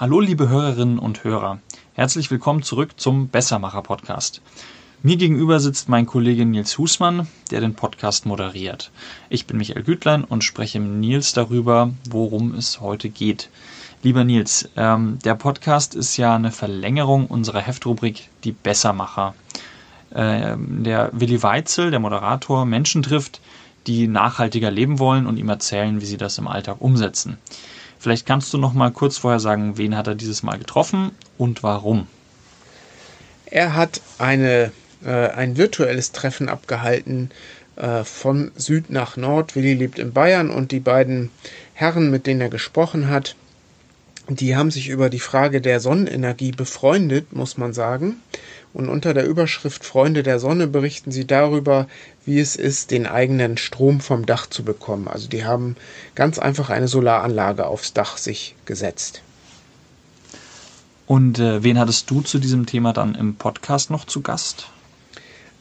Hallo liebe Hörerinnen und Hörer, herzlich willkommen zurück zum Bessermacher Podcast. Mir gegenüber sitzt mein Kollege Nils Husmann, der den Podcast moderiert. Ich bin Michael Gütlein und spreche mit Nils darüber, worum es heute geht. Lieber Nils, ähm, der Podcast ist ja eine Verlängerung unserer Heftrubrik Die Bessermacher. Ähm, der Willi Weitzel, der Moderator, Menschen trifft, die nachhaltiger leben wollen und ihm erzählen, wie sie das im Alltag umsetzen. Vielleicht kannst du noch mal kurz vorher sagen, wen hat er dieses Mal getroffen und warum? Er hat eine äh, ein virtuelles Treffen abgehalten äh, von Süd nach Nord. Willi lebt in Bayern und die beiden Herren, mit denen er gesprochen hat, die haben sich über die Frage der Sonnenenergie befreundet, muss man sagen. Und unter der Überschrift Freunde der Sonne berichten sie darüber, wie es ist, den eigenen Strom vom Dach zu bekommen. Also die haben ganz einfach eine Solaranlage aufs Dach sich gesetzt. Und äh, wen hattest du zu diesem Thema dann im Podcast noch zu Gast?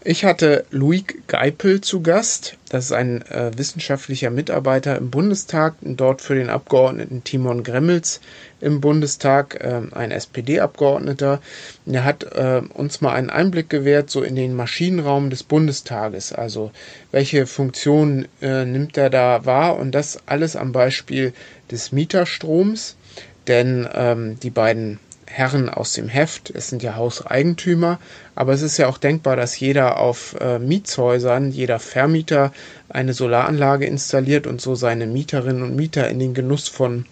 Ich hatte Luik Geipel zu Gast. Das ist ein äh, wissenschaftlicher Mitarbeiter im Bundestag und dort für den Abgeordneten Timon Gremmels im Bundestag, äh, ein SPD-Abgeordneter. Er hat äh, uns mal einen Einblick gewährt, so in den Maschinenraum des Bundestages. Also welche Funktionen äh, nimmt er da wahr und das alles am Beispiel des Mieterstroms. Denn ähm, die beiden Herren aus dem Heft. Es sind ja Hauseigentümer, aber es ist ja auch denkbar, dass jeder auf äh, Mietshäusern, jeder Vermieter eine Solaranlage installiert und so seine Mieterinnen und Mieter in den Genuss von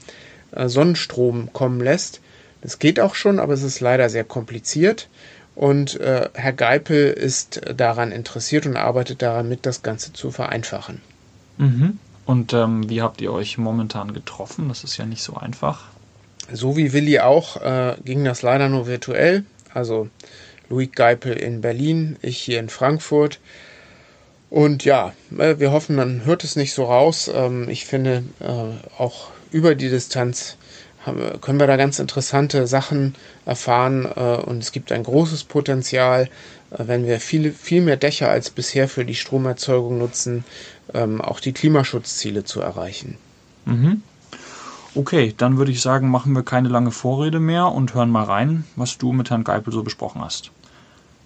äh, Sonnenstrom kommen lässt. Das geht auch schon, aber es ist leider sehr kompliziert. Und äh, Herr Geipel ist daran interessiert und arbeitet daran mit, das Ganze zu vereinfachen. Mhm. Und ähm, wie habt ihr euch momentan getroffen? Das ist ja nicht so einfach so wie Willi auch, äh, ging das leider nur virtuell. Also Louis Geipel in Berlin, ich hier in Frankfurt. Und ja, äh, wir hoffen, man hört es nicht so raus. Ähm, ich finde, äh, auch über die Distanz haben, können wir da ganz interessante Sachen erfahren. Äh, und es gibt ein großes Potenzial, äh, wenn wir viele, viel mehr Dächer als bisher für die Stromerzeugung nutzen, ähm, auch die Klimaschutzziele zu erreichen. Mhm. Okay, dann würde ich sagen, machen wir keine lange Vorrede mehr und hören mal rein, was du mit Herrn Geipel so besprochen hast.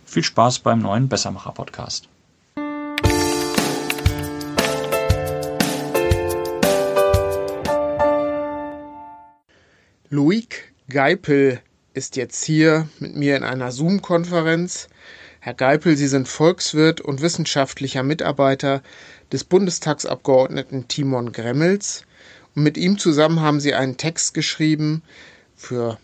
Viel Spaß beim neuen Bessermacher-Podcast. Loic Geipel ist jetzt hier mit mir in einer Zoom-Konferenz. Herr Geipel, Sie sind Volkswirt und wissenschaftlicher Mitarbeiter des Bundestagsabgeordneten Timon Gremmels und mit ihm zusammen haben sie einen Text geschrieben für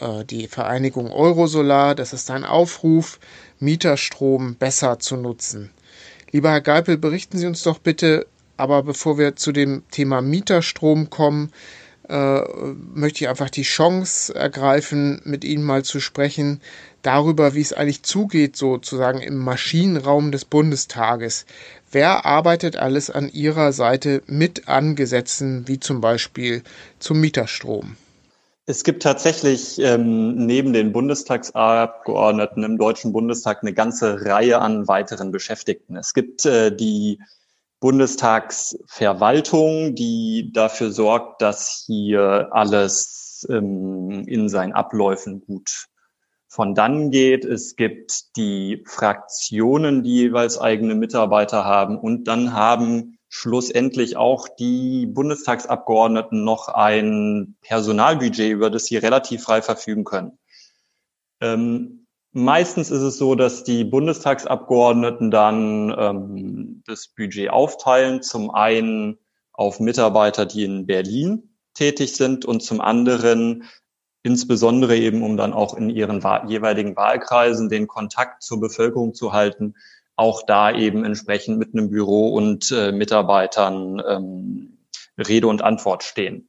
äh, die Vereinigung Eurosolar. Das ist ein Aufruf, Mieterstrom besser zu nutzen. Lieber Herr Geipel, berichten Sie uns doch bitte, aber bevor wir zu dem Thema Mieterstrom kommen, äh, möchte ich einfach die Chance ergreifen, mit Ihnen mal zu sprechen darüber, wie es eigentlich zugeht, sozusagen im Maschinenraum des Bundestages. Wer arbeitet alles an Ihrer Seite mit an Gesetzen, wie zum Beispiel zum Mieterstrom? Es gibt tatsächlich ähm, neben den Bundestagsabgeordneten im Deutschen Bundestag eine ganze Reihe an weiteren Beschäftigten. Es gibt äh, die Bundestagsverwaltung, die dafür sorgt, dass hier alles ähm, in seinen Abläufen gut von dann geht. Es gibt die Fraktionen, die jeweils eigene Mitarbeiter haben und dann haben schlussendlich auch die Bundestagsabgeordneten noch ein Personalbudget, über das sie relativ frei verfügen können. Ähm, meistens ist es so, dass die Bundestagsabgeordneten dann ähm, das Budget aufteilen, zum einen auf Mitarbeiter, die in Berlin tätig sind und zum anderen insbesondere eben um dann auch in ihren jeweiligen Wahlkreisen den Kontakt zur Bevölkerung zu halten, auch da eben entsprechend mit einem Büro und äh, Mitarbeitern ähm, Rede und Antwort stehen.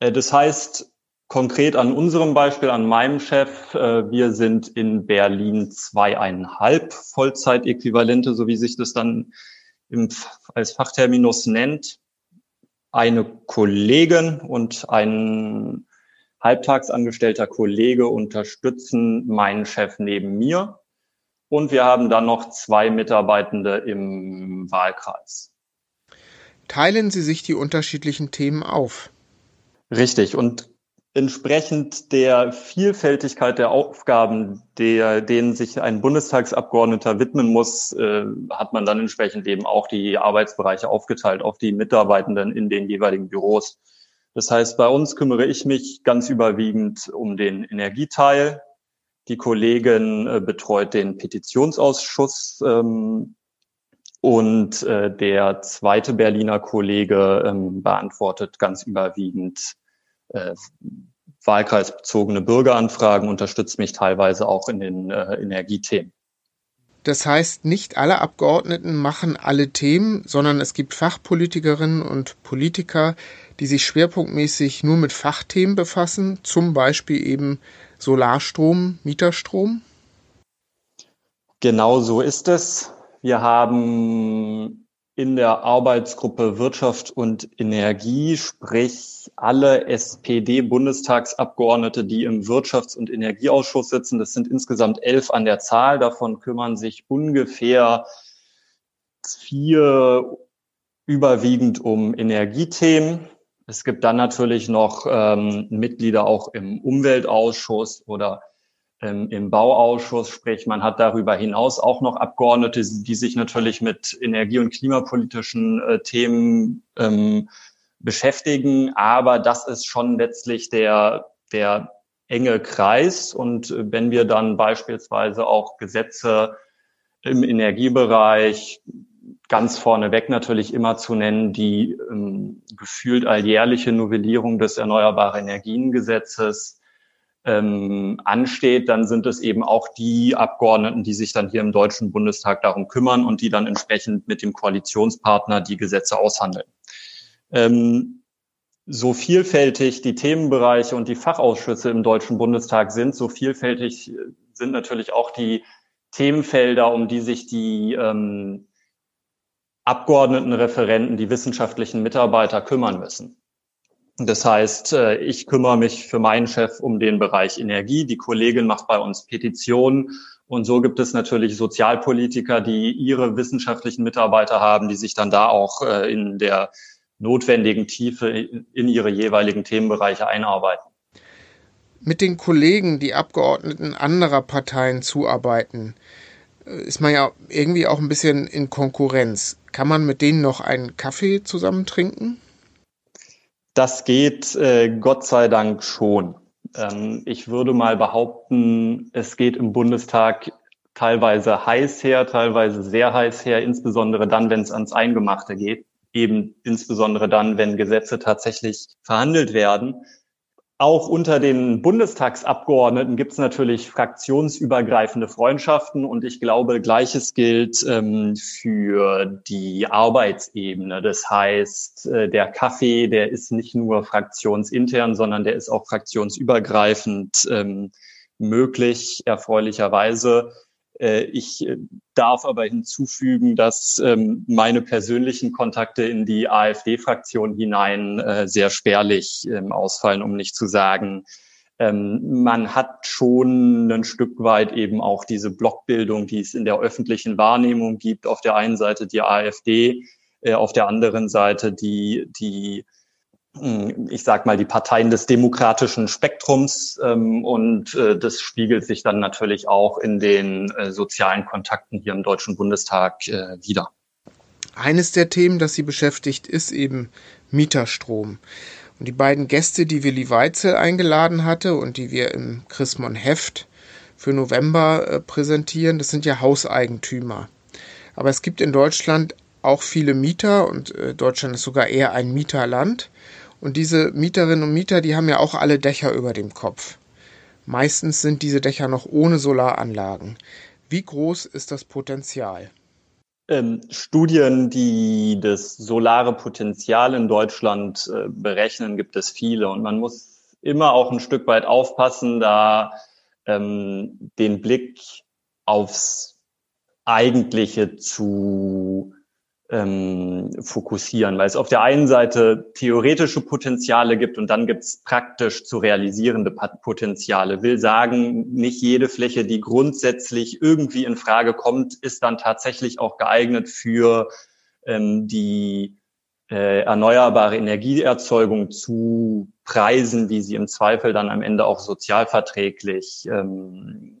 Äh, das heißt, konkret an unserem Beispiel, an meinem Chef, äh, wir sind in Berlin zweieinhalb Vollzeitäquivalente, so wie sich das dann im, als Fachterminus nennt. Eine Kollegin und ein halbtagsangestellter Kollege unterstützen meinen Chef neben mir. Und wir haben dann noch zwei Mitarbeitende im Wahlkreis. Teilen Sie sich die unterschiedlichen Themen auf? Richtig. Und entsprechend der Vielfältigkeit der Aufgaben, der, denen sich ein Bundestagsabgeordneter widmen muss, äh, hat man dann entsprechend eben auch die Arbeitsbereiche aufgeteilt auf die Mitarbeitenden in den jeweiligen Büros. Das heißt, bei uns kümmere ich mich ganz überwiegend um den Energieteil. Die Kollegin äh, betreut den Petitionsausschuss ähm, und äh, der zweite Berliner Kollege ähm, beantwortet ganz überwiegend äh, wahlkreisbezogene Bürgeranfragen, unterstützt mich teilweise auch in den äh, Energiethemen. Das heißt, nicht alle Abgeordneten machen alle Themen, sondern es gibt Fachpolitikerinnen und Politiker, die sich schwerpunktmäßig nur mit Fachthemen befassen, zum Beispiel eben Solarstrom, Mieterstrom. Genau so ist es. Wir haben in der Arbeitsgruppe Wirtschaft und Energie, sprich alle SPD-Bundestagsabgeordnete, die im Wirtschafts- und Energieausschuss sitzen. Das sind insgesamt elf an der Zahl. Davon kümmern sich ungefähr vier überwiegend um Energiethemen. Es gibt dann natürlich noch ähm, Mitglieder auch im Umweltausschuss oder ähm, im Bauausschuss, sprich man hat darüber hinaus auch noch Abgeordnete, die sich natürlich mit energie- und klimapolitischen äh, Themen ähm, beschäftigen, aber das ist schon letztlich der, der enge Kreis. Und äh, wenn wir dann beispielsweise auch Gesetze im Energiebereich ganz vorneweg natürlich immer zu nennen, die ähm, gefühlt alljährliche Novellierung des Erneuerbare Energiengesetzes, ähm, ansteht, dann sind es eben auch die Abgeordneten, die sich dann hier im Deutschen Bundestag darum kümmern und die dann entsprechend mit dem Koalitionspartner die Gesetze aushandeln. Ähm, so vielfältig die Themenbereiche und die Fachausschüsse im Deutschen Bundestag sind, so vielfältig sind natürlich auch die Themenfelder, um die sich die ähm, Abgeordneten, die wissenschaftlichen Mitarbeiter kümmern müssen. Das heißt, äh, ich kümmere mich für meinen Chef um den Bereich Energie. Die Kollegin macht bei uns Petitionen. Und so gibt es natürlich Sozialpolitiker, die ihre wissenschaftlichen Mitarbeiter haben, die sich dann da auch äh, in der notwendigen Tiefe in ihre jeweiligen Themenbereiche einarbeiten. Mit den Kollegen, die Abgeordneten anderer Parteien zuarbeiten, äh, ist man ja irgendwie auch ein bisschen in Konkurrenz. Kann man mit denen noch einen Kaffee zusammen trinken? Das geht äh, Gott sei Dank schon. Ähm, ich würde mal behaupten, es geht im Bundestag teilweise heiß her, teilweise sehr heiß her, insbesondere dann, wenn es ans Eingemachte geht. Eben insbesondere dann, wenn Gesetze tatsächlich verhandelt werden. Auch unter den Bundestagsabgeordneten gibt es natürlich fraktionsübergreifende Freundschaften und ich glaube, gleiches gilt ähm, für die Arbeitsebene. Das heißt, äh, der Kaffee, der ist nicht nur fraktionsintern, sondern der ist auch fraktionsübergreifend ähm, möglich, erfreulicherweise. Äh, ich äh, darf aber hinzufügen, dass ähm, meine persönlichen Kontakte in die AfD-Fraktion hinein äh, sehr spärlich ähm, ausfallen, um nicht zu sagen, ähm, man hat schon ein Stück weit eben auch diese Blockbildung, die es in der öffentlichen Wahrnehmung gibt. Auf der einen Seite die AfD, auf der anderen Seite die, die ich sag mal, die Parteien des demokratischen Spektrums ähm, und äh, das spiegelt sich dann natürlich auch in den äh, sozialen Kontakten hier im Deutschen Bundestag äh, wieder. Eines der Themen, das Sie beschäftigt, ist eben Mieterstrom. Und die beiden Gäste, die Willi Weitzel eingeladen hatte und die wir im Chrismon Heft für November äh, präsentieren, das sind ja Hauseigentümer. Aber es gibt in Deutschland auch viele Mieter und äh, Deutschland ist sogar eher ein Mieterland. Und diese Mieterinnen und Mieter, die haben ja auch alle Dächer über dem Kopf. Meistens sind diese Dächer noch ohne Solaranlagen. Wie groß ist das Potenzial? Ähm, Studien, die das solare Potenzial in Deutschland äh, berechnen, gibt es viele. Und man muss immer auch ein Stück weit aufpassen, da ähm, den Blick aufs Eigentliche zu ähm, fokussieren, weil es auf der einen Seite theoretische Potenziale gibt und dann gibt es praktisch zu realisierende Potenziale. Will sagen, nicht jede Fläche, die grundsätzlich irgendwie in Frage kommt, ist dann tatsächlich auch geeignet für ähm, die äh, erneuerbare Energieerzeugung zu Preisen, wie sie im Zweifel dann am Ende auch sozialverträglich ähm,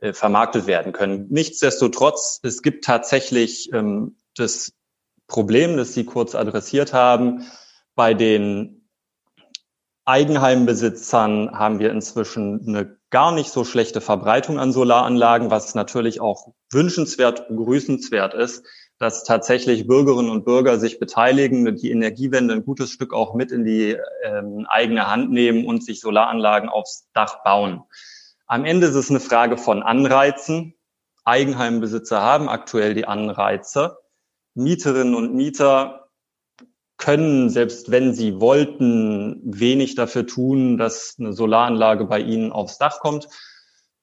äh, vermarktet werden können. Nichtsdestotrotz, es gibt tatsächlich ähm, das Problem, das Sie kurz adressiert haben. Bei den Eigenheimbesitzern haben wir inzwischen eine gar nicht so schlechte Verbreitung an Solaranlagen, was natürlich auch wünschenswert begrüßenswert ist, dass tatsächlich Bürgerinnen und Bürger sich beteiligen, die Energiewende ein gutes Stück auch mit in die ähm, eigene Hand nehmen und sich Solaranlagen aufs Dach bauen. Am Ende ist es eine Frage von Anreizen. Eigenheimbesitzer haben aktuell die Anreize. Mieterinnen und Mieter können, selbst wenn sie wollten, wenig dafür tun, dass eine Solaranlage bei ihnen aufs Dach kommt.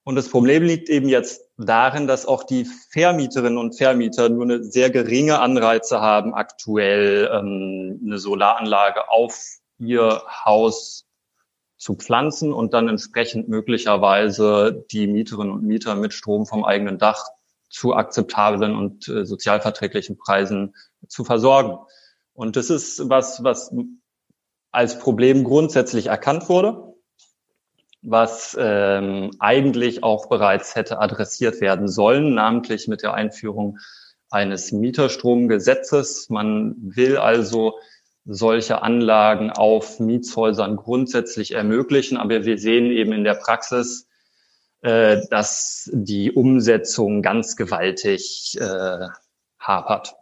Und das Problem liegt eben jetzt darin, dass auch die Vermieterinnen und Vermieter nur eine sehr geringe Anreize haben, aktuell ähm, eine Solaranlage auf ihr Haus zu pflanzen und dann entsprechend möglicherweise die Mieterinnen und Mieter mit Strom vom eigenen Dach zu akzeptablen und äh, sozialverträglichen Preisen zu versorgen. Und das ist was, was als Problem grundsätzlich erkannt wurde, was ähm, eigentlich auch bereits hätte adressiert werden sollen, namentlich mit der Einführung eines Mieterstromgesetzes. Man will also solche Anlagen auf Mietshäusern grundsätzlich ermöglichen. Aber wir sehen eben in der Praxis, äh, dass die Umsetzung ganz gewaltig äh, hapert.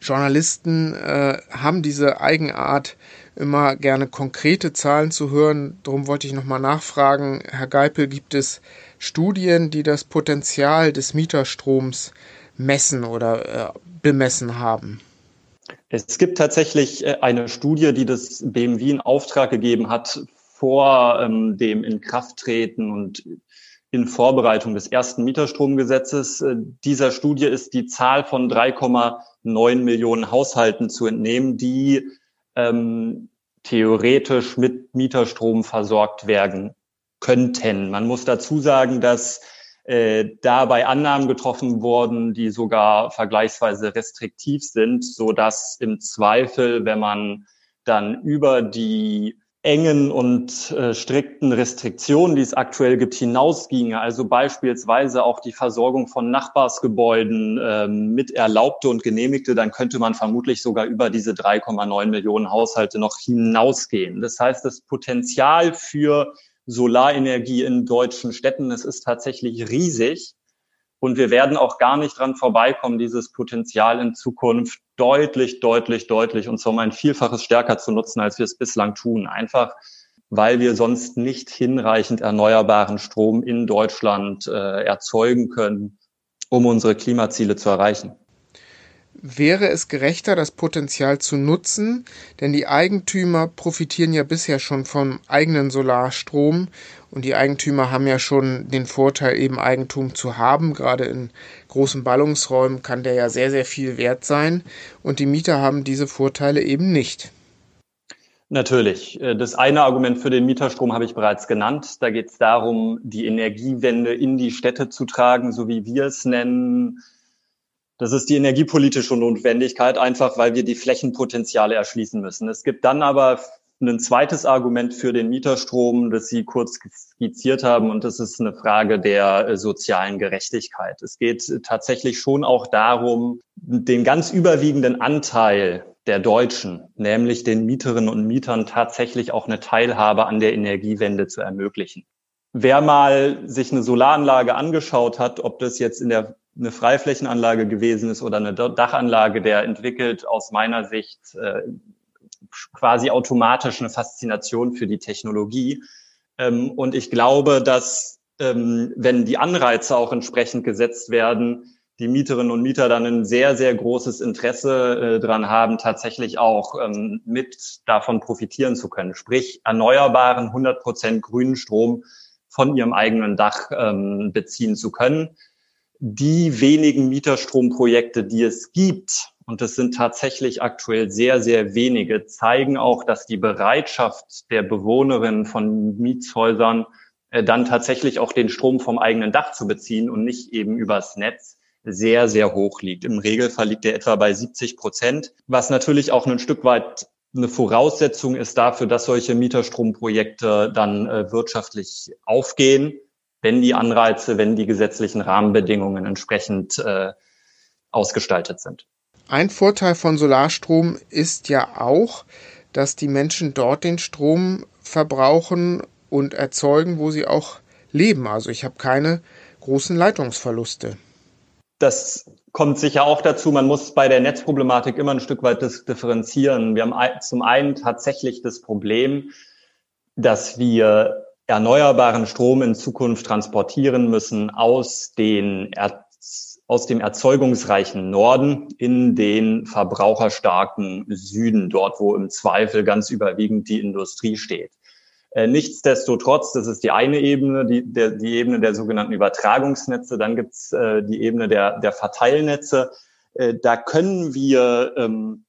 Journalisten äh, haben diese Eigenart, immer gerne konkrete Zahlen zu hören. Darum wollte ich nochmal nachfragen, Herr Geipel, gibt es Studien, die das Potenzial des Mieterstroms messen oder äh, bemessen haben? Es gibt tatsächlich äh, eine Studie, die das BMW in Auftrag gegeben hat vor ähm, dem Inkrafttreten und in Vorbereitung des ersten Mieterstromgesetzes. Äh, dieser Studie ist die Zahl von 3,9 Millionen Haushalten zu entnehmen, die ähm, theoretisch mit Mieterstrom versorgt werden könnten. Man muss dazu sagen, dass äh, dabei Annahmen getroffen wurden, die sogar vergleichsweise restriktiv sind, so dass im Zweifel, wenn man dann über die engen und äh, strikten Restriktionen, die es aktuell gibt, hinausginge, also beispielsweise auch die Versorgung von Nachbarsgebäuden äh, mit erlaubte und genehmigte, dann könnte man vermutlich sogar über diese 3,9 Millionen Haushalte noch hinausgehen. Das heißt, das Potenzial für Solarenergie in deutschen Städten. Es ist tatsächlich riesig. Und wir werden auch gar nicht dran vorbeikommen, dieses Potenzial in Zukunft deutlich, deutlich, deutlich und zwar um ein Vielfaches stärker zu nutzen, als wir es bislang tun. Einfach, weil wir sonst nicht hinreichend erneuerbaren Strom in Deutschland äh, erzeugen können, um unsere Klimaziele zu erreichen wäre es gerechter, das Potenzial zu nutzen, denn die Eigentümer profitieren ja bisher schon vom eigenen Solarstrom und die Eigentümer haben ja schon den Vorteil, eben Eigentum zu haben. Gerade in großen Ballungsräumen kann der ja sehr, sehr viel wert sein und die Mieter haben diese Vorteile eben nicht. Natürlich. Das eine Argument für den Mieterstrom habe ich bereits genannt. Da geht es darum, die Energiewende in die Städte zu tragen, so wie wir es nennen das ist die energiepolitische Notwendigkeit, einfach weil wir die Flächenpotenziale erschließen müssen. Es gibt dann aber ein zweites Argument für den Mieterstrom, das Sie kurz skizziert haben, und das ist eine Frage der äh, sozialen Gerechtigkeit. Es geht tatsächlich schon auch darum, den ganz überwiegenden Anteil der Deutschen, nämlich den Mieterinnen und Mietern, tatsächlich auch eine Teilhabe an der Energiewende zu ermöglichen. Wer mal sich eine Solaranlage angeschaut hat, ob das jetzt in der eine Freiflächenanlage gewesen ist oder eine Dachanlage, der entwickelt aus meiner Sicht äh, quasi automatisch eine Faszination für die Technologie. Ähm, und ich glaube, dass ähm, wenn die Anreize auch entsprechend gesetzt werden, die Mieterinnen und Mieter dann ein sehr, sehr großes Interesse äh, dran haben, tatsächlich auch ähm, mit davon profitieren zu können. Sprich, erneuerbaren 100 Prozent grünen Strom von ihrem eigenen Dach ähm, beziehen zu können die wenigen Mieterstromprojekte, die es gibt, und das sind tatsächlich aktuell sehr, sehr wenige, zeigen auch, dass die Bereitschaft der Bewohnerinnen von Mietshäusern äh, dann tatsächlich auch den Strom vom eigenen Dach zu beziehen und nicht eben übers Netz sehr, sehr hoch liegt. Im Regelfall liegt er etwa bei 70 Prozent, was natürlich auch ein Stück weit eine Voraussetzung ist dafür, dass solche Mieterstromprojekte dann äh, wirtschaftlich aufgehen, wenn die Anreize, wenn die gesetzlichen Rahmenbedingungen entsprechend äh, ausgestaltet sind. Ein Vorteil von Solarstrom ist ja auch, dass die Menschen dort den Strom verbrauchen und erzeugen, wo sie auch leben. Also ich habe keine großen Leitungsverluste. Das kommt sicher auch dazu. Man muss bei der Netzproblematik immer ein Stück weit differenzieren. Wir haben zum einen tatsächlich das Problem, dass wir erneuerbaren Strom in Zukunft transportieren müssen aus den aus dem erzeugungsreichen Norden in den verbraucherstarken Süden, dort wo im Zweifel ganz überwiegend die Industrie steht. Äh, nichtsdestotrotz, das ist die eine Ebene, die, der, die Ebene der sogenannten Übertragungsnetze. Dann gibt's äh, die Ebene der, der Verteilnetze. Äh, da können wir ähm,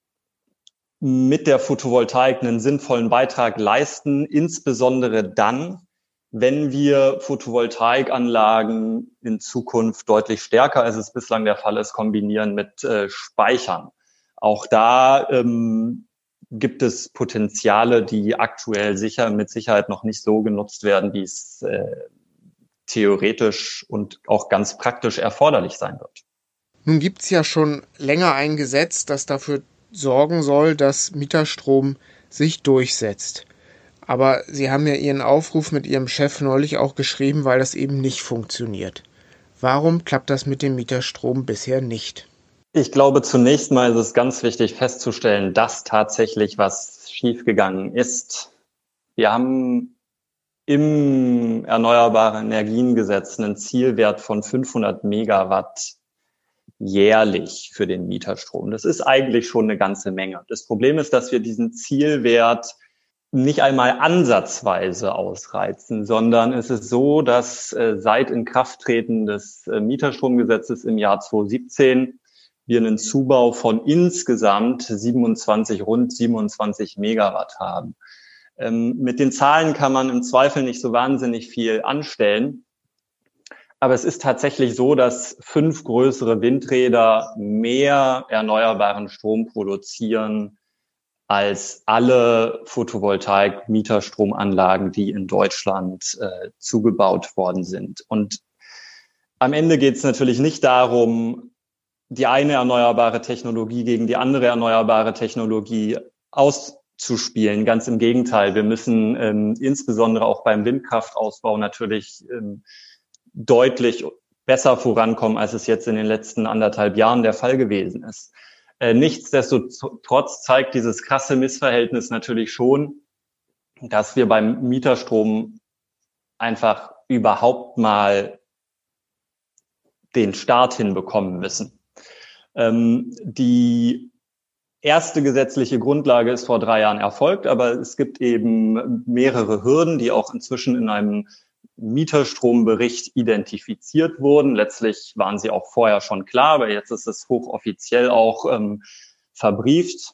mit der Photovoltaik einen sinnvollen Beitrag leisten, insbesondere dann, wenn wir Photovoltaikanlagen in Zukunft deutlich stärker, als es bislang der Fall ist, kombinieren mit äh, Speichern. Auch da ähm, gibt es Potenziale, die aktuell sicher mit Sicherheit noch nicht so genutzt werden, wie es äh, theoretisch und auch ganz praktisch erforderlich sein wird. Nun gibt es ja schon länger ein Gesetz, das dafür sorgen soll, dass Mieterstrom sich durchsetzt. Aber Sie haben ja Ihren Aufruf mit Ihrem Chef neulich auch geschrieben, weil das eben nicht funktioniert. Warum klappt das mit dem Mieterstrom bisher nicht? Ich glaube, zunächst mal ist es ganz wichtig festzustellen, dass tatsächlich was schiefgegangen ist. Wir haben im Erneuerbare Energiengesetz einen Zielwert von 500 Megawatt jährlich für den Mieterstrom. Das ist eigentlich schon eine ganze Menge. Das Problem ist, dass wir diesen Zielwert nicht einmal ansatzweise ausreizen, sondern es ist so, dass äh, seit Inkrafttreten des äh, Mieterstromgesetzes im Jahr 2017 wir einen Zubau von insgesamt 27, rund 27 Megawatt haben. Ähm, mit den Zahlen kann man im Zweifel nicht so wahnsinnig viel anstellen. Aber es ist tatsächlich so, dass fünf größere Windräder mehr erneuerbaren Strom produzieren als alle Photovoltaik-Mieterstromanlagen, die in Deutschland äh, zugebaut worden sind. Und am Ende geht es natürlich nicht darum, die eine erneuerbare Technologie gegen die andere erneuerbare Technologie auszuspielen. Ganz im Gegenteil, wir müssen ähm, insbesondere auch beim Windkraftausbau natürlich ähm, deutlich besser vorankommen, als es jetzt in den letzten anderthalb Jahren der Fall gewesen ist. Äh, nichtsdestotrotz zeigt dieses krasse Missverhältnis natürlich schon, dass wir beim Mieterstrom einfach überhaupt mal den Start hinbekommen müssen. Ähm, die erste gesetzliche Grundlage ist vor drei Jahren erfolgt, aber es gibt eben mehrere Hürden, die auch inzwischen in einem Mieterstrombericht identifiziert wurden. Letztlich waren sie auch vorher schon klar, aber jetzt ist es hochoffiziell auch ähm, verbrieft.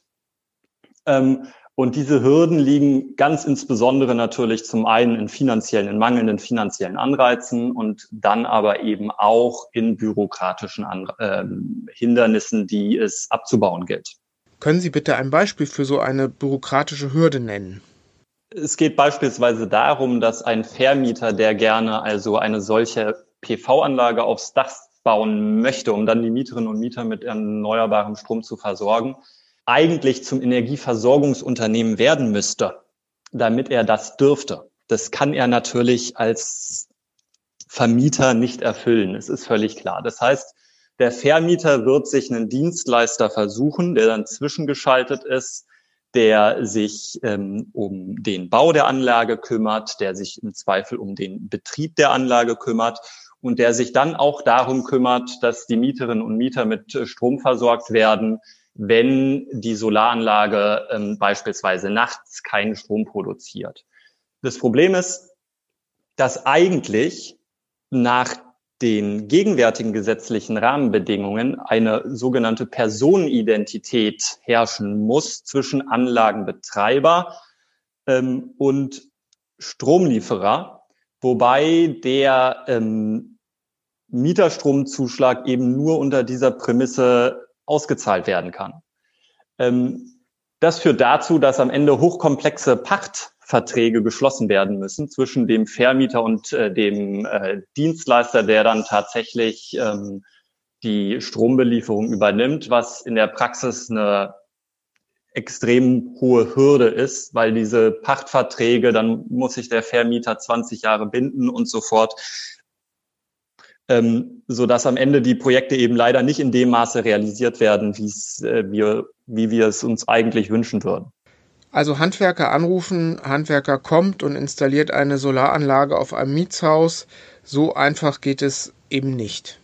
Ähm, und diese Hürden liegen ganz insbesondere natürlich zum einen in finanziellen, in mangelnden finanziellen Anreizen und dann aber eben auch in bürokratischen An äh, Hindernissen, die es abzubauen gilt. Können Sie bitte ein Beispiel für so eine bürokratische Hürde nennen? Es geht beispielsweise darum, dass ein Vermieter, der gerne also eine solche PV-Anlage aufs Dach bauen möchte, um dann die Mieterinnen und Mieter mit erneuerbarem Strom zu versorgen, eigentlich zum Energieversorgungsunternehmen werden müsste, damit er das dürfte. Das kann er natürlich als Vermieter nicht erfüllen. Es ist völlig klar. Das heißt, der Vermieter wird sich einen Dienstleister versuchen, der dann zwischengeschaltet ist, der sich ähm, um den Bau der Anlage kümmert, der sich im Zweifel um den Betrieb der Anlage kümmert und der sich dann auch darum kümmert, dass die Mieterinnen und Mieter mit Strom versorgt werden, wenn die Solaranlage ähm, beispielsweise nachts keinen Strom produziert. Das Problem ist, dass eigentlich nach den gegenwärtigen gesetzlichen Rahmenbedingungen eine sogenannte Personenidentität herrschen muss zwischen Anlagenbetreiber ähm, und Stromlieferer, wobei der ähm, Mieterstromzuschlag eben nur unter dieser Prämisse ausgezahlt werden kann. Ähm, das führt dazu, dass am Ende hochkomplexe Pachtverträge geschlossen werden müssen zwischen dem Vermieter und äh, dem äh, Dienstleister, der dann tatsächlich ähm, die Strombelieferung übernimmt, was in der Praxis eine extrem hohe Hürde ist, weil diese Pachtverträge, dann muss sich der Vermieter 20 Jahre binden und so fort, ähm, so dass am Ende die Projekte eben leider nicht in dem Maße realisiert werden, äh, wir, wie wir es uns eigentlich wünschen würden. Also Handwerker anrufen, Handwerker kommt und installiert eine Solaranlage auf einem Mietshaus. So einfach geht es eben nicht.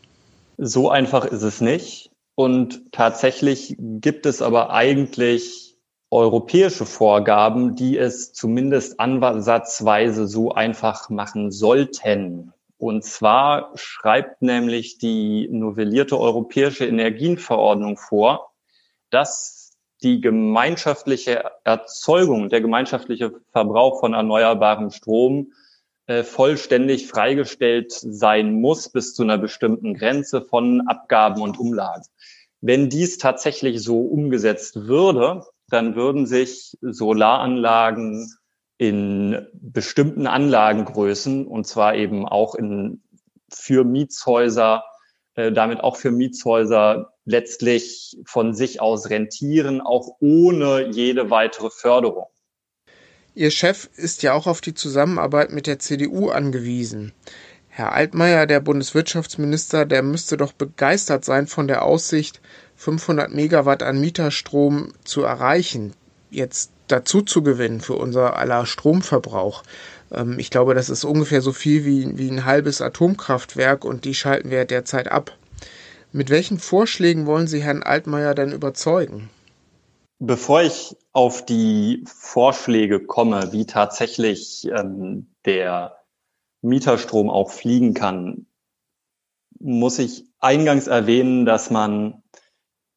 So einfach ist es nicht. Und tatsächlich gibt es aber eigentlich europäische Vorgaben, die es zumindest ansatzweise so einfach machen sollten. Und zwar schreibt nämlich die novellierte europäische Energienverordnung vor, dass die gemeinschaftliche Erzeugung, der gemeinschaftliche Verbrauch von erneuerbarem Strom äh, vollständig freigestellt sein muss bis zu einer bestimmten Grenze von Abgaben und Umlagen. Wenn dies tatsächlich so umgesetzt würde, dann würden sich Solaranlagen in bestimmten Anlagengrößen und zwar eben auch in, für Mietshäuser, äh, damit auch für Mietshäuser letztlich von sich aus rentieren, auch ohne jede weitere Förderung. Ihr Chef ist ja auch auf die Zusammenarbeit mit der CDU angewiesen. Herr Altmaier, der Bundeswirtschaftsminister, der müsste doch begeistert sein von der Aussicht, 500 Megawatt an Mieterstrom zu erreichen, jetzt dazu zu gewinnen für unser aller Stromverbrauch. Ähm, ich glaube, das ist ungefähr so viel wie, wie ein halbes Atomkraftwerk und die schalten wir derzeit ab. Mit welchen Vorschlägen wollen Sie Herrn Altmaier denn überzeugen? Bevor ich auf die Vorschläge komme, wie tatsächlich ähm, der Mieterstrom auch fliegen kann, muss ich eingangs erwähnen, dass man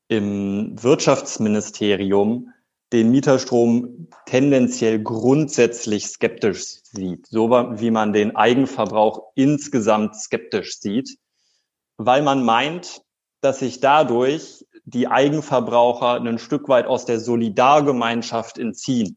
im Wirtschaftsministerium den Mieterstrom tendenziell grundsätzlich skeptisch sieht, so wie man den Eigenverbrauch insgesamt skeptisch sieht, weil man meint, dass sich dadurch die Eigenverbraucher ein Stück weit aus der Solidargemeinschaft entziehen,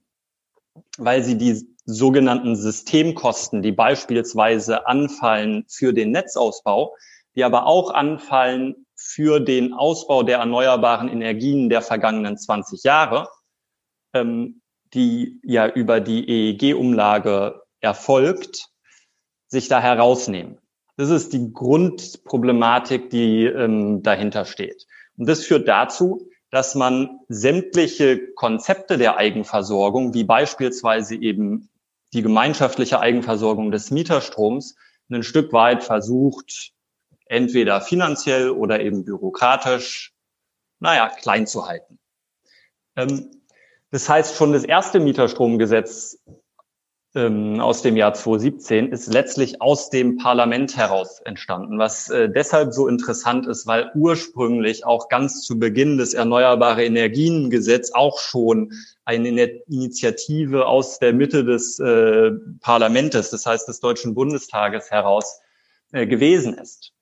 weil sie die sogenannten Systemkosten, die beispielsweise anfallen für den Netzausbau, die aber auch anfallen für den Ausbau der erneuerbaren Energien der vergangenen 20 Jahre, ähm, die ja über die EEG-Umlage erfolgt, sich da herausnehmen. Das ist die Grundproblematik, die ähm, dahinter steht. Und das führt dazu, dass man sämtliche Konzepte der Eigenversorgung, wie beispielsweise eben die gemeinschaftliche Eigenversorgung des Mieterstroms, ein Stück weit versucht, entweder finanziell oder eben bürokratisch, naja, klein zu halten. Ähm, das heißt, schon das erste Mieterstromgesetz ähm, aus dem Jahr 2017 ist letztlich aus dem Parlament heraus entstanden, was äh, deshalb so interessant ist, weil ursprünglich auch ganz zu Beginn des Erneuerbare Energiengesetz auch schon eine Initiative aus der Mitte des äh, Parlamentes, das heißt des Deutschen Bundestages heraus äh, gewesen ist.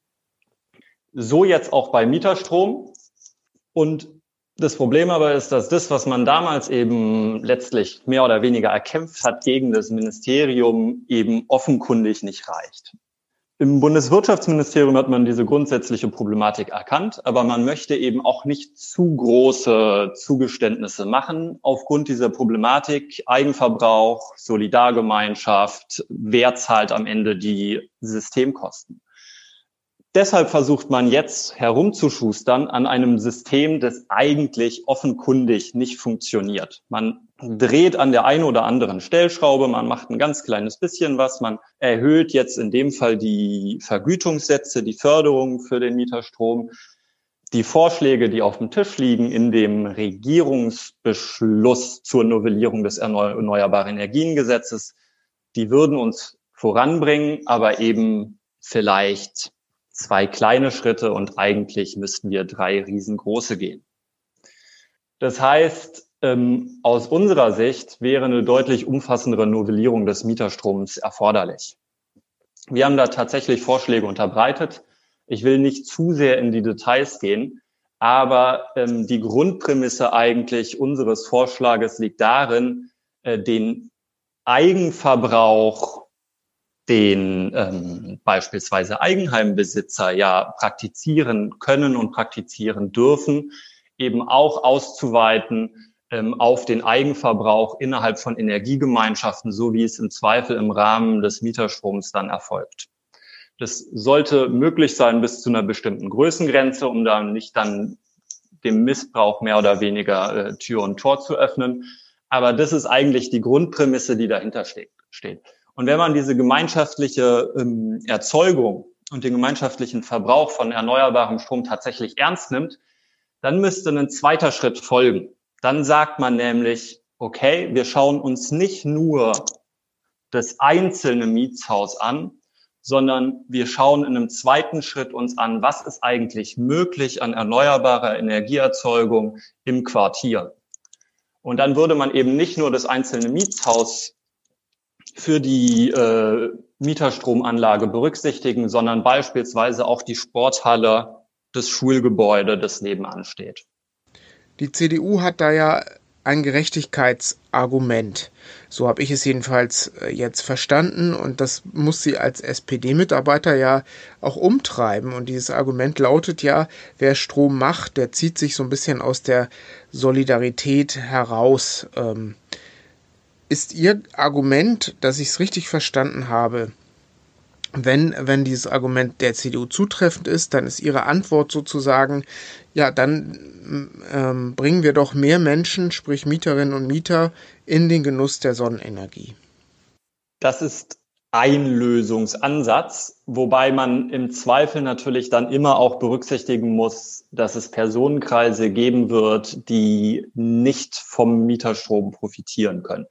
So jetzt auch bei Mieterstrom. Und das Problem aber ist, dass das, was man damals eben letztlich mehr oder weniger erkämpft hat gegen das Ministerium, eben offenkundig nicht reicht. Im Bundeswirtschaftsministerium hat man diese grundsätzliche Problematik erkannt, aber man möchte eben auch nicht zu große Zugeständnisse machen aufgrund dieser Problematik Eigenverbrauch, Solidargemeinschaft, wer zahlt am Ende die Systemkosten. Deshalb versucht man jetzt herumzuschustern an einem System, das eigentlich offenkundig nicht funktioniert. Man dreht an der einen oder anderen Stellschraube, man macht ein ganz kleines bisschen was, man erhöht jetzt in dem Fall die Vergütungssätze, die Förderung für den Mieterstrom. Die Vorschläge, die auf dem Tisch liegen in dem Regierungsbeschluss zur Novellierung des Erneuerbaren Energiengesetzes, die würden uns voranbringen, aber eben vielleicht zwei kleine Schritte und eigentlich müssten wir drei riesengroße gehen. Das heißt, ähm, aus unserer Sicht wäre eine deutlich umfassendere Novellierung des Mieterstroms erforderlich. Wir haben da tatsächlich Vorschläge unterbreitet. Ich will nicht zu sehr in die Details gehen, aber ähm, die Grundprämisse eigentlich unseres Vorschlages liegt darin, äh, den Eigenverbrauch, den ähm, beispielsweise Eigenheimbesitzer ja praktizieren können und praktizieren dürfen, eben auch auszuweiten ähm, auf den Eigenverbrauch innerhalb von Energiegemeinschaften, so wie es im Zweifel im Rahmen des Mieterstroms dann erfolgt. Das sollte möglich sein bis zu einer bestimmten Größengrenze, um da nicht dann dem Missbrauch mehr oder weniger äh, Tür und Tor zu öffnen. Aber das ist eigentlich die Grundprämisse, die dahinter steht. Und wenn man diese gemeinschaftliche ähm, Erzeugung und den gemeinschaftlichen Verbrauch von erneuerbarem Strom tatsächlich ernst nimmt, dann müsste ein zweiter Schritt folgen. Dann sagt man nämlich, okay, wir schauen uns nicht nur das einzelne Mietshaus an, sondern wir schauen in einem zweiten Schritt uns an, was ist eigentlich möglich an erneuerbarer Energieerzeugung im Quartier. Und dann würde man eben nicht nur das einzelne Mietshaus für die äh, Mieterstromanlage berücksichtigen, sondern beispielsweise auch die Sporthalle, das Schulgebäude, das nebenan steht. Die CDU hat da ja ein Gerechtigkeitsargument. So habe ich es jedenfalls äh, jetzt verstanden und das muss sie als SPD-Mitarbeiter ja auch umtreiben. Und dieses Argument lautet ja, wer Strom macht, der zieht sich so ein bisschen aus der Solidarität heraus. Ähm, ist Ihr Argument, dass ich es richtig verstanden habe, wenn, wenn dieses Argument der CDU zutreffend ist, dann ist ihre Antwort sozusagen, ja, dann ähm, bringen wir doch mehr Menschen, sprich Mieterinnen und Mieter, in den Genuss der Sonnenenergie. Das ist ein Lösungsansatz, wobei man im Zweifel natürlich dann immer auch berücksichtigen muss, dass es Personenkreise geben wird, die nicht vom Mieterstrom profitieren können.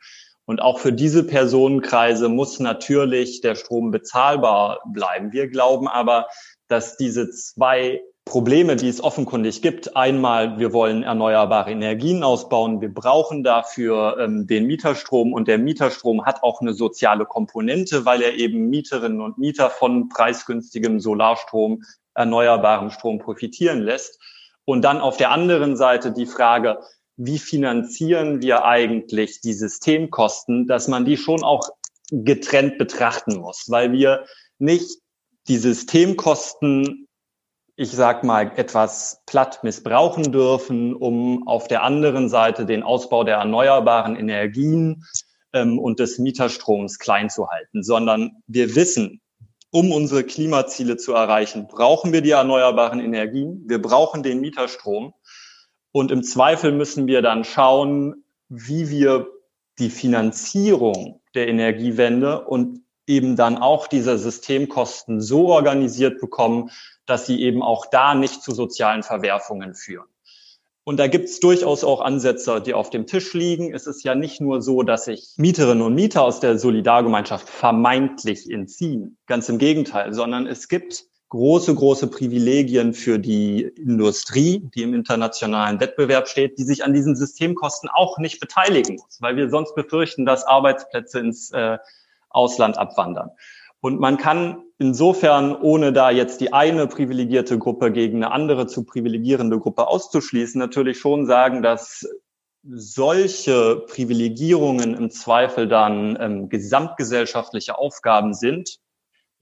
Und auch für diese Personenkreise muss natürlich der Strom bezahlbar bleiben. Wir glauben aber, dass diese zwei Probleme, die es offenkundig gibt. Einmal, wir wollen erneuerbare Energien ausbauen. Wir brauchen dafür ähm, den Mieterstrom und der Mieterstrom hat auch eine soziale Komponente, weil er eben Mieterinnen und Mieter von preisgünstigem Solarstrom, erneuerbarem Strom profitieren lässt. Und dann auf der anderen Seite die Frage, wie finanzieren wir eigentlich die Systemkosten, dass man die schon auch getrennt betrachten muss, weil wir nicht die Systemkosten, ich sag mal, etwas platt missbrauchen dürfen, um auf der anderen Seite den Ausbau der erneuerbaren Energien ähm, und des Mieterstroms klein zu halten, sondern wir wissen, um unsere Klimaziele zu erreichen, brauchen wir die erneuerbaren Energien, wir brauchen den Mieterstrom und im Zweifel müssen wir dann schauen, wie wir die Finanzierung der Energiewende und eben dann auch dieser Systemkosten so organisiert bekommen, dass sie eben auch da nicht zu sozialen Verwerfungen führen. Und da gibt es durchaus auch Ansätze, die auf dem Tisch liegen. Es ist ja nicht nur so, dass sich Mieterinnen und Mieter aus der Solidargemeinschaft vermeintlich entziehen. Ganz im Gegenteil, sondern es gibt große, große Privilegien für die Industrie, die im internationalen Wettbewerb steht, die sich an diesen Systemkosten auch nicht beteiligen muss, weil wir sonst befürchten, dass Arbeitsplätze ins äh, Ausland abwandern. Und man kann insofern, ohne da jetzt die eine privilegierte Gruppe gegen eine andere zu privilegierende Gruppe auszuschließen, natürlich schon sagen, dass solche Privilegierungen im Zweifel dann ähm, gesamtgesellschaftliche Aufgaben sind,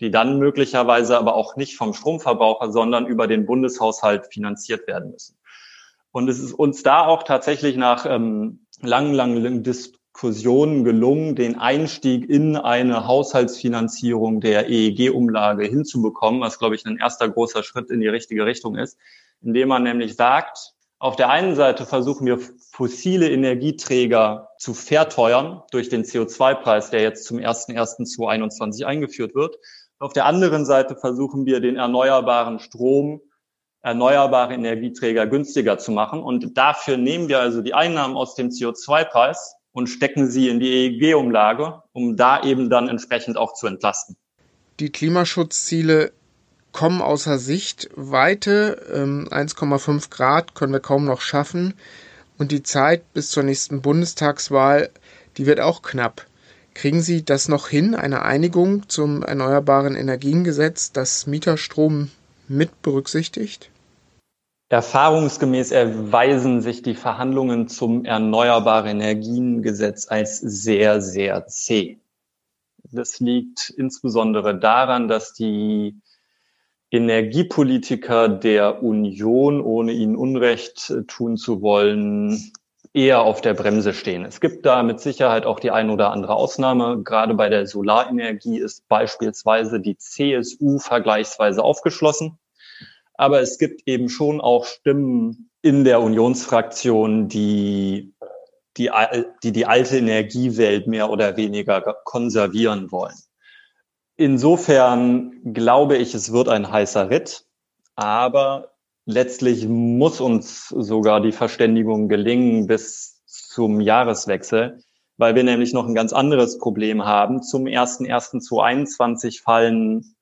die dann möglicherweise aber auch nicht vom Stromverbraucher, sondern über den Bundeshaushalt finanziert werden müssen. Und es ist uns da auch tatsächlich nach ähm, langen, langen Diskussionen gelungen, den Einstieg in eine Haushaltsfinanzierung der EEG-Umlage hinzubekommen, was, glaube ich, ein erster großer Schritt in die richtige Richtung ist, indem man nämlich sagt, auf der einen Seite versuchen wir fossile Energieträger zu verteuern durch den CO2-Preis, der jetzt zum 01.01.2021 eingeführt wird. Auf der anderen Seite versuchen wir, den erneuerbaren Strom, erneuerbare Energieträger günstiger zu machen. Und dafür nehmen wir also die Einnahmen aus dem CO2-Preis und stecken sie in die EEG-Umlage, um da eben dann entsprechend auch zu entlasten. Die Klimaschutzziele kommen außer Sicht. Weite 1,5 ähm, Grad können wir kaum noch schaffen. Und die Zeit bis zur nächsten Bundestagswahl, die wird auch knapp. Kriegen Sie das noch hin, eine Einigung zum Erneuerbaren Energiengesetz, dass Mieterstrom mit berücksichtigt? Erfahrungsgemäß erweisen sich die Verhandlungen zum Erneuerbare Energiengesetz als sehr, sehr zäh. Das liegt insbesondere daran, dass die Energiepolitiker der Union, ohne ihnen Unrecht tun zu wollen, eher auf der Bremse stehen. Es gibt da mit Sicherheit auch die ein oder andere Ausnahme. Gerade bei der Solarenergie ist beispielsweise die CSU vergleichsweise aufgeschlossen. Aber es gibt eben schon auch Stimmen in der Unionsfraktion, die die, die, die alte Energiewelt mehr oder weniger konservieren wollen. Insofern glaube ich, es wird ein heißer Ritt, aber letztlich muss uns sogar die Verständigung gelingen bis zum Jahreswechsel, weil wir nämlich noch ein ganz anderes Problem haben. Zum 1.1.2021 fallen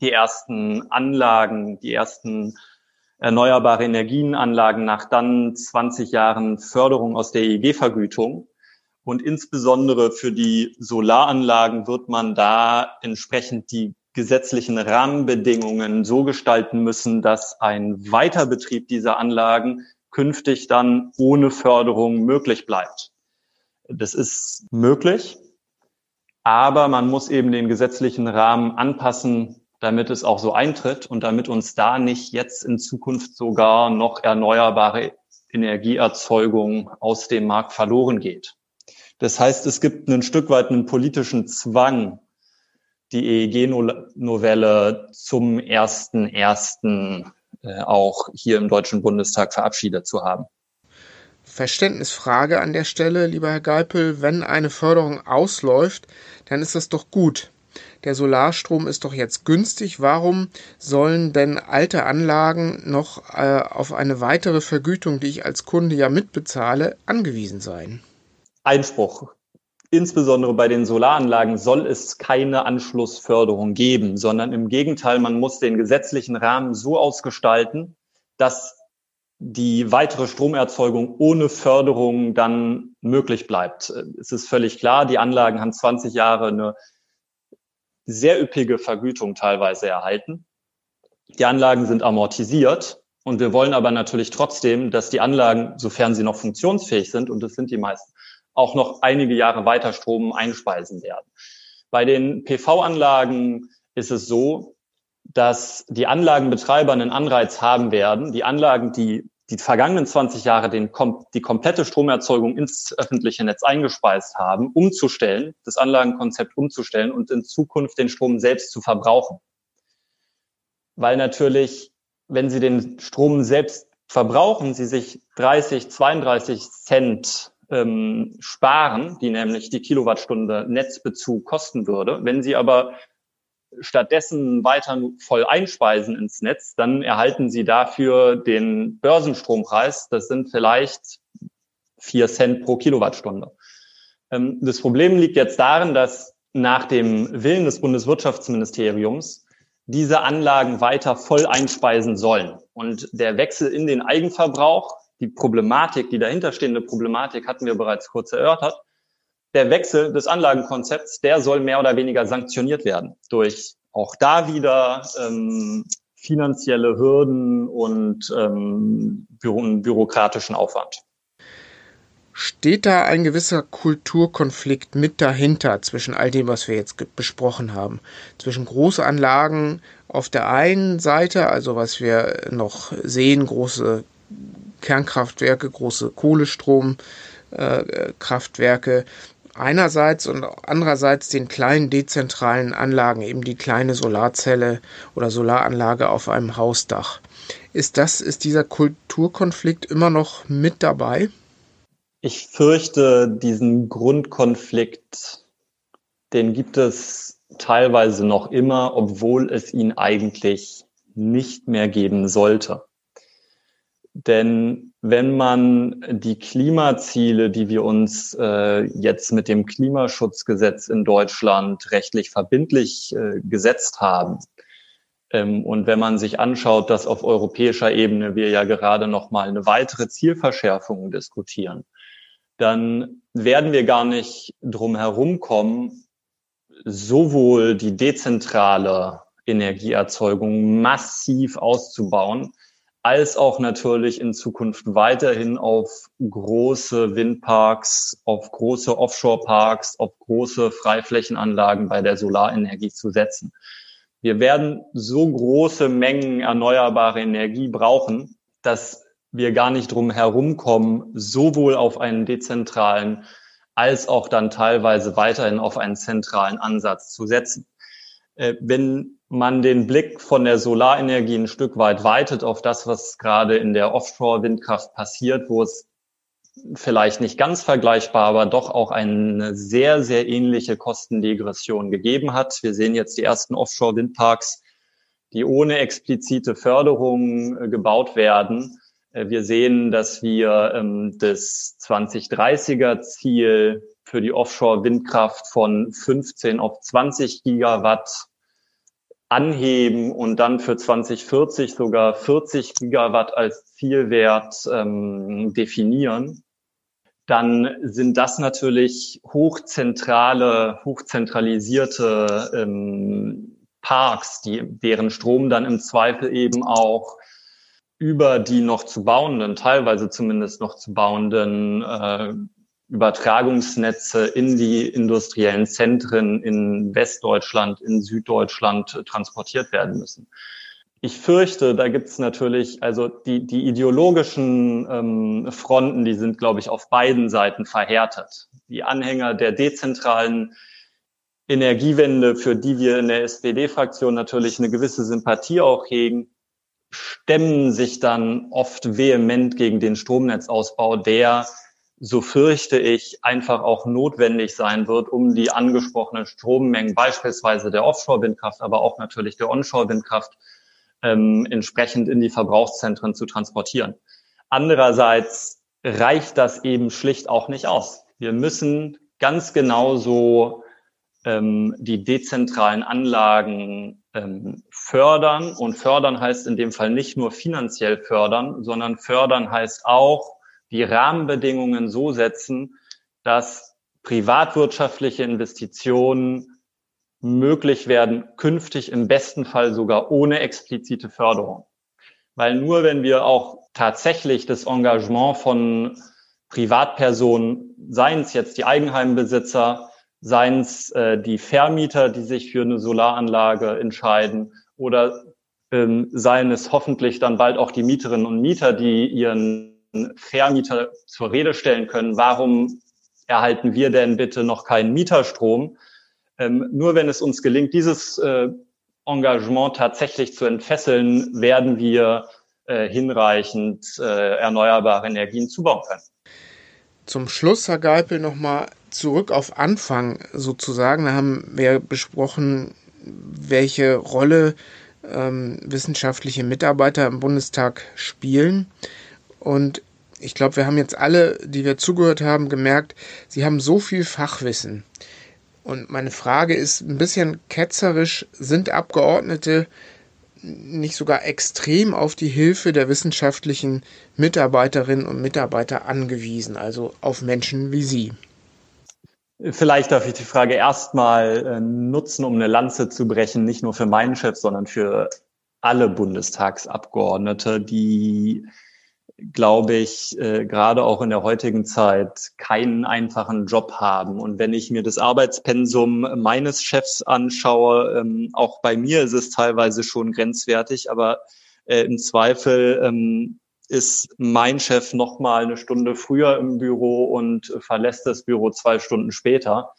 die ersten Anlagen, die ersten erneuerbare Energienanlagen nach dann 20 Jahren Förderung aus der EEG-Vergütung. Und insbesondere für die Solaranlagen wird man da entsprechend die gesetzlichen Rahmenbedingungen so gestalten müssen, dass ein Weiterbetrieb dieser Anlagen künftig dann ohne Förderung möglich bleibt. Das ist möglich, aber man muss eben den gesetzlichen Rahmen anpassen, damit es auch so eintritt und damit uns da nicht jetzt in Zukunft sogar noch erneuerbare Energieerzeugung aus dem Markt verloren geht. Das heißt, es gibt ein Stück weit einen politischen Zwang, die EEG-Novelle zum ersten ersten äh, auch hier im Deutschen Bundestag verabschiedet zu haben. Verständnisfrage an der Stelle, lieber Herr Geipel. Wenn eine Förderung ausläuft, dann ist das doch gut. Der Solarstrom ist doch jetzt günstig. Warum sollen denn alte Anlagen noch äh, auf eine weitere Vergütung, die ich als Kunde ja mitbezahle, angewiesen sein? Einspruch insbesondere bei den Solaranlagen soll es keine Anschlussförderung geben, sondern im Gegenteil, man muss den gesetzlichen Rahmen so ausgestalten, dass die weitere Stromerzeugung ohne Förderung dann möglich bleibt. Es ist völlig klar, die Anlagen haben 20 Jahre eine sehr üppige Vergütung teilweise erhalten. Die Anlagen sind amortisiert und wir wollen aber natürlich trotzdem, dass die Anlagen, sofern sie noch funktionsfähig sind, und das sind die meisten, auch noch einige Jahre weiter Strom einspeisen werden. Bei den PV-Anlagen ist es so, dass die Anlagenbetreiber einen Anreiz haben werden, die Anlagen, die die vergangenen 20 Jahre den, die komplette Stromerzeugung ins öffentliche Netz eingespeist haben, umzustellen, das Anlagenkonzept umzustellen und in Zukunft den Strom selbst zu verbrauchen. Weil natürlich, wenn Sie den Strom selbst verbrauchen, Sie sich 30, 32 Cent ähm, sparen, die nämlich die Kilowattstunde Netzbezug kosten würde. Wenn Sie aber stattdessen weiter voll einspeisen ins Netz, dann erhalten Sie dafür den Börsenstrompreis. Das sind vielleicht vier Cent pro Kilowattstunde. Ähm, das Problem liegt jetzt darin, dass nach dem Willen des Bundeswirtschaftsministeriums diese Anlagen weiter voll einspeisen sollen. Und der Wechsel in den Eigenverbrauch die Problematik, die dahinterstehende Problematik hatten wir bereits kurz erörtert. Der Wechsel des Anlagenkonzepts, der soll mehr oder weniger sanktioniert werden durch auch da wieder ähm, finanzielle Hürden und ähm, büro bürokratischen Aufwand. Steht da ein gewisser Kulturkonflikt mit dahinter zwischen all dem, was wir jetzt besprochen haben? Zwischen Großanlagen auf der einen Seite, also was wir noch sehen, große Kernkraftwerke, große Kohlestromkraftwerke einerseits und andererseits den kleinen dezentralen Anlagen, eben die kleine Solarzelle oder Solaranlage auf einem Hausdach. Ist das, ist dieser Kulturkonflikt immer noch mit dabei? Ich fürchte, diesen Grundkonflikt, den gibt es teilweise noch immer, obwohl es ihn eigentlich nicht mehr geben sollte. Denn wenn man die Klimaziele, die wir uns äh, jetzt mit dem Klimaschutzgesetz in Deutschland rechtlich verbindlich äh, gesetzt haben, ähm, und wenn man sich anschaut, dass auf europäischer Ebene wir ja gerade noch mal eine weitere Zielverschärfung diskutieren, dann werden wir gar nicht drum herum kommen, sowohl die dezentrale Energieerzeugung massiv auszubauen, als auch natürlich in Zukunft weiterhin auf große Windparks, auf große Offshore-Parks, auf große Freiflächenanlagen bei der Solarenergie zu setzen. Wir werden so große Mengen erneuerbare Energie brauchen, dass wir gar nicht drum herumkommen, sowohl auf einen dezentralen als auch dann teilweise weiterhin auf einen zentralen Ansatz zu setzen. Äh, wenn man den Blick von der Solarenergie ein Stück weit weitet auf das, was gerade in der Offshore-Windkraft passiert, wo es vielleicht nicht ganz vergleichbar, aber doch auch eine sehr, sehr ähnliche Kostendegression gegeben hat. Wir sehen jetzt die ersten Offshore-Windparks, die ohne explizite Förderung äh, gebaut werden. Äh, wir sehen, dass wir ähm, das 2030er Ziel für die Offshore-Windkraft von 15 auf 20 Gigawatt anheben und dann für 2040 sogar 40 Gigawatt als Zielwert ähm, definieren, dann sind das natürlich hochzentrale, hochzentralisierte ähm, Parks, die, deren Strom dann im Zweifel eben auch über die noch zu bauenden, teilweise zumindest noch zu bauenden äh, Übertragungsnetze in die industriellen Zentren in Westdeutschland, in Süddeutschland transportiert werden müssen. Ich fürchte, da gibt es natürlich, also die, die ideologischen ähm, Fronten, die sind, glaube ich, auf beiden Seiten verhärtet. Die Anhänger der dezentralen Energiewende, für die wir in der SPD-Fraktion natürlich eine gewisse Sympathie auch hegen, stemmen sich dann oft vehement gegen den Stromnetzausbau, der, so fürchte ich, einfach auch notwendig sein wird, um die angesprochenen Strommengen beispielsweise der Offshore-Windkraft, aber auch natürlich der Onshore-Windkraft ähm, entsprechend in die Verbrauchszentren zu transportieren. Andererseits reicht das eben schlicht auch nicht aus. Wir müssen ganz genauso ähm, die dezentralen Anlagen ähm, fördern. Und fördern heißt in dem Fall nicht nur finanziell fördern, sondern fördern heißt auch die Rahmenbedingungen so setzen, dass privatwirtschaftliche Investitionen möglich werden, künftig im besten Fall sogar ohne explizite Förderung. Weil nur wenn wir auch tatsächlich das Engagement von Privatpersonen, seien es jetzt die Eigenheimbesitzer, seien es äh, die Vermieter, die sich für eine Solaranlage entscheiden oder ähm, seien es hoffentlich dann bald auch die Mieterinnen und Mieter, die ihren Vermieter zur Rede stellen können, warum erhalten wir denn bitte noch keinen Mieterstrom? Ähm, nur wenn es uns gelingt, dieses äh, Engagement tatsächlich zu entfesseln, werden wir äh, hinreichend äh, erneuerbare Energien zubauen können. Zum Schluss, Herr Geipel, nochmal zurück auf Anfang sozusagen. Da haben wir besprochen, welche Rolle ähm, wissenschaftliche Mitarbeiter im Bundestag spielen. Und ich glaube, wir haben jetzt alle, die wir zugehört haben, gemerkt, sie haben so viel Fachwissen. Und meine Frage ist ein bisschen ketzerisch, sind Abgeordnete nicht sogar extrem auf die Hilfe der wissenschaftlichen Mitarbeiterinnen und Mitarbeiter angewiesen, also auf Menschen wie Sie? Vielleicht darf ich die Frage erstmal äh, nutzen, um eine Lanze zu brechen, nicht nur für meinen Chef, sondern für alle Bundestagsabgeordnete, die, glaube ich, äh, gerade auch in der heutigen Zeit keinen einfachen Job haben. Und wenn ich mir das Arbeitspensum meines Chefs anschaue, ähm, auch bei mir ist es teilweise schon grenzwertig, aber äh, im Zweifel ähm, ist mein Chef noch mal eine Stunde früher im Büro und verlässt das Büro zwei Stunden später.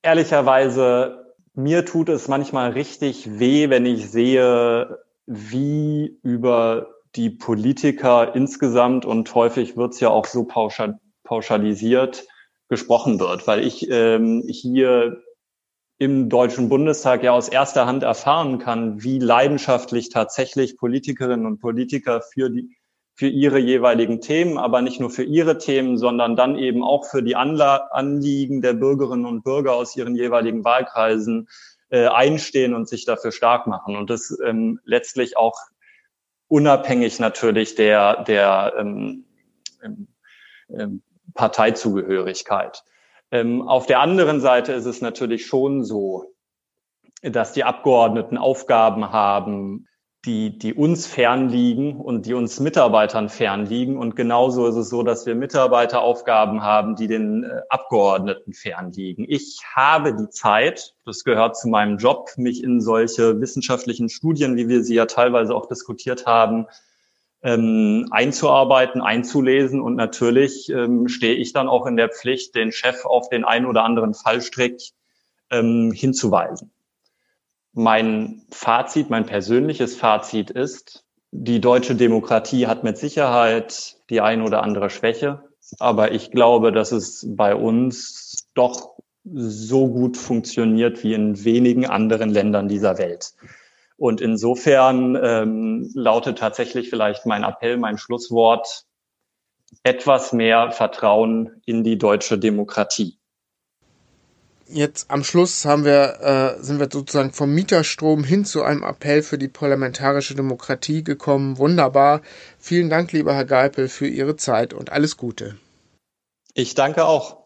Ehrlicherweise, mir tut es manchmal richtig weh, wenn ich sehe, wie über die Politiker insgesamt und häufig wird es ja auch so pauschal, pauschalisiert gesprochen wird, weil ich ähm, hier im Deutschen Bundestag ja aus erster Hand erfahren kann, wie leidenschaftlich tatsächlich Politikerinnen und Politiker für die für ihre jeweiligen Themen, aber nicht nur für ihre Themen, sondern dann eben auch für die Anla Anliegen der Bürgerinnen und Bürger aus ihren jeweiligen Wahlkreisen äh, einstehen und sich dafür stark machen. Und das ähm, letztlich auch unabhängig natürlich der, der ähm, ähm, Parteizugehörigkeit. Ähm, auf der anderen Seite ist es natürlich schon so, dass die Abgeordneten Aufgaben haben, die, die uns fernliegen und die uns Mitarbeitern fernliegen. Und genauso ist es so, dass wir Mitarbeiteraufgaben haben, die den äh, Abgeordneten fernliegen. Ich habe die Zeit, das gehört zu meinem Job, mich in solche wissenschaftlichen Studien, wie wir sie ja teilweise auch diskutiert haben, ähm, einzuarbeiten, einzulesen. Und natürlich ähm, stehe ich dann auch in der Pflicht, den Chef auf den einen oder anderen Fallstrick ähm, hinzuweisen. Mein Fazit, mein persönliches Fazit ist, die deutsche Demokratie hat mit Sicherheit die ein oder andere Schwäche, aber ich glaube, dass es bei uns doch so gut funktioniert wie in wenigen anderen Ländern dieser Welt. Und insofern ähm, lautet tatsächlich vielleicht mein Appell, mein Schlusswort, etwas mehr Vertrauen in die deutsche Demokratie jetzt am Schluss haben wir, äh, sind wir sozusagen vom Mieterstrom hin zu einem Appell für die parlamentarische Demokratie gekommen. Wunderbar. Vielen Dank, lieber Herr Geipel, für Ihre Zeit und alles Gute. Ich danke auch.